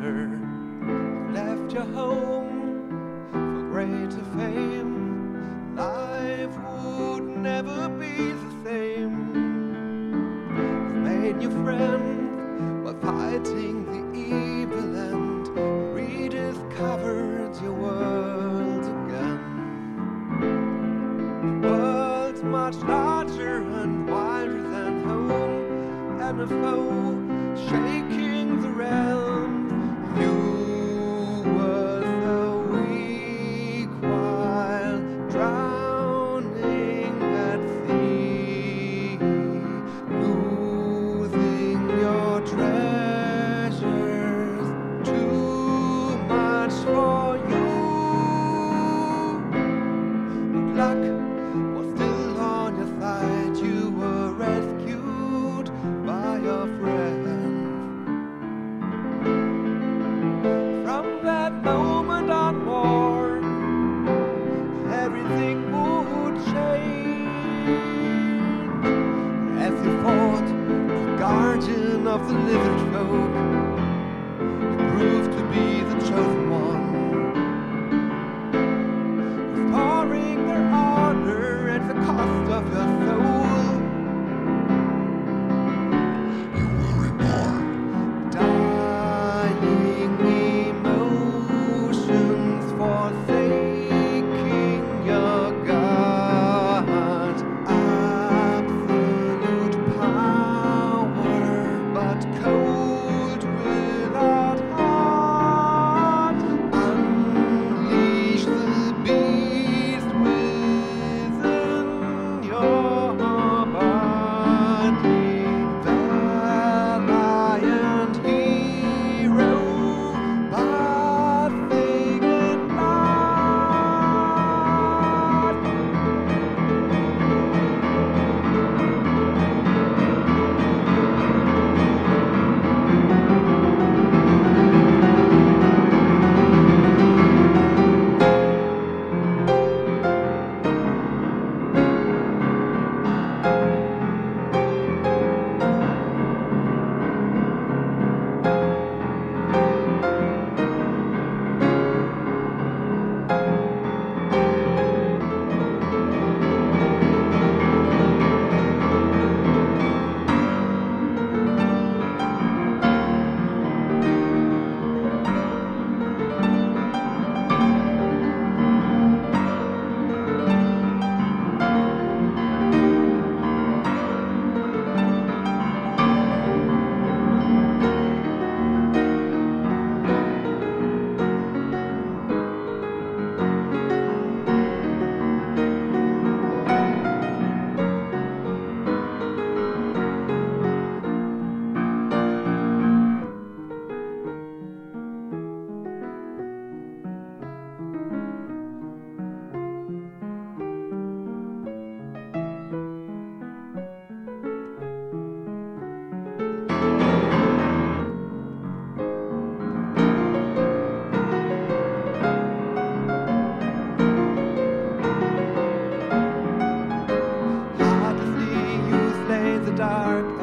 You left your home for greater fame. Life would never be the same. You've made new friends while fighting the evil and rediscovered your world again. The world's much larger and wider than home, and a foe shaking everything would change. Fought the guardian of the living folk, you proved to be the chosen dark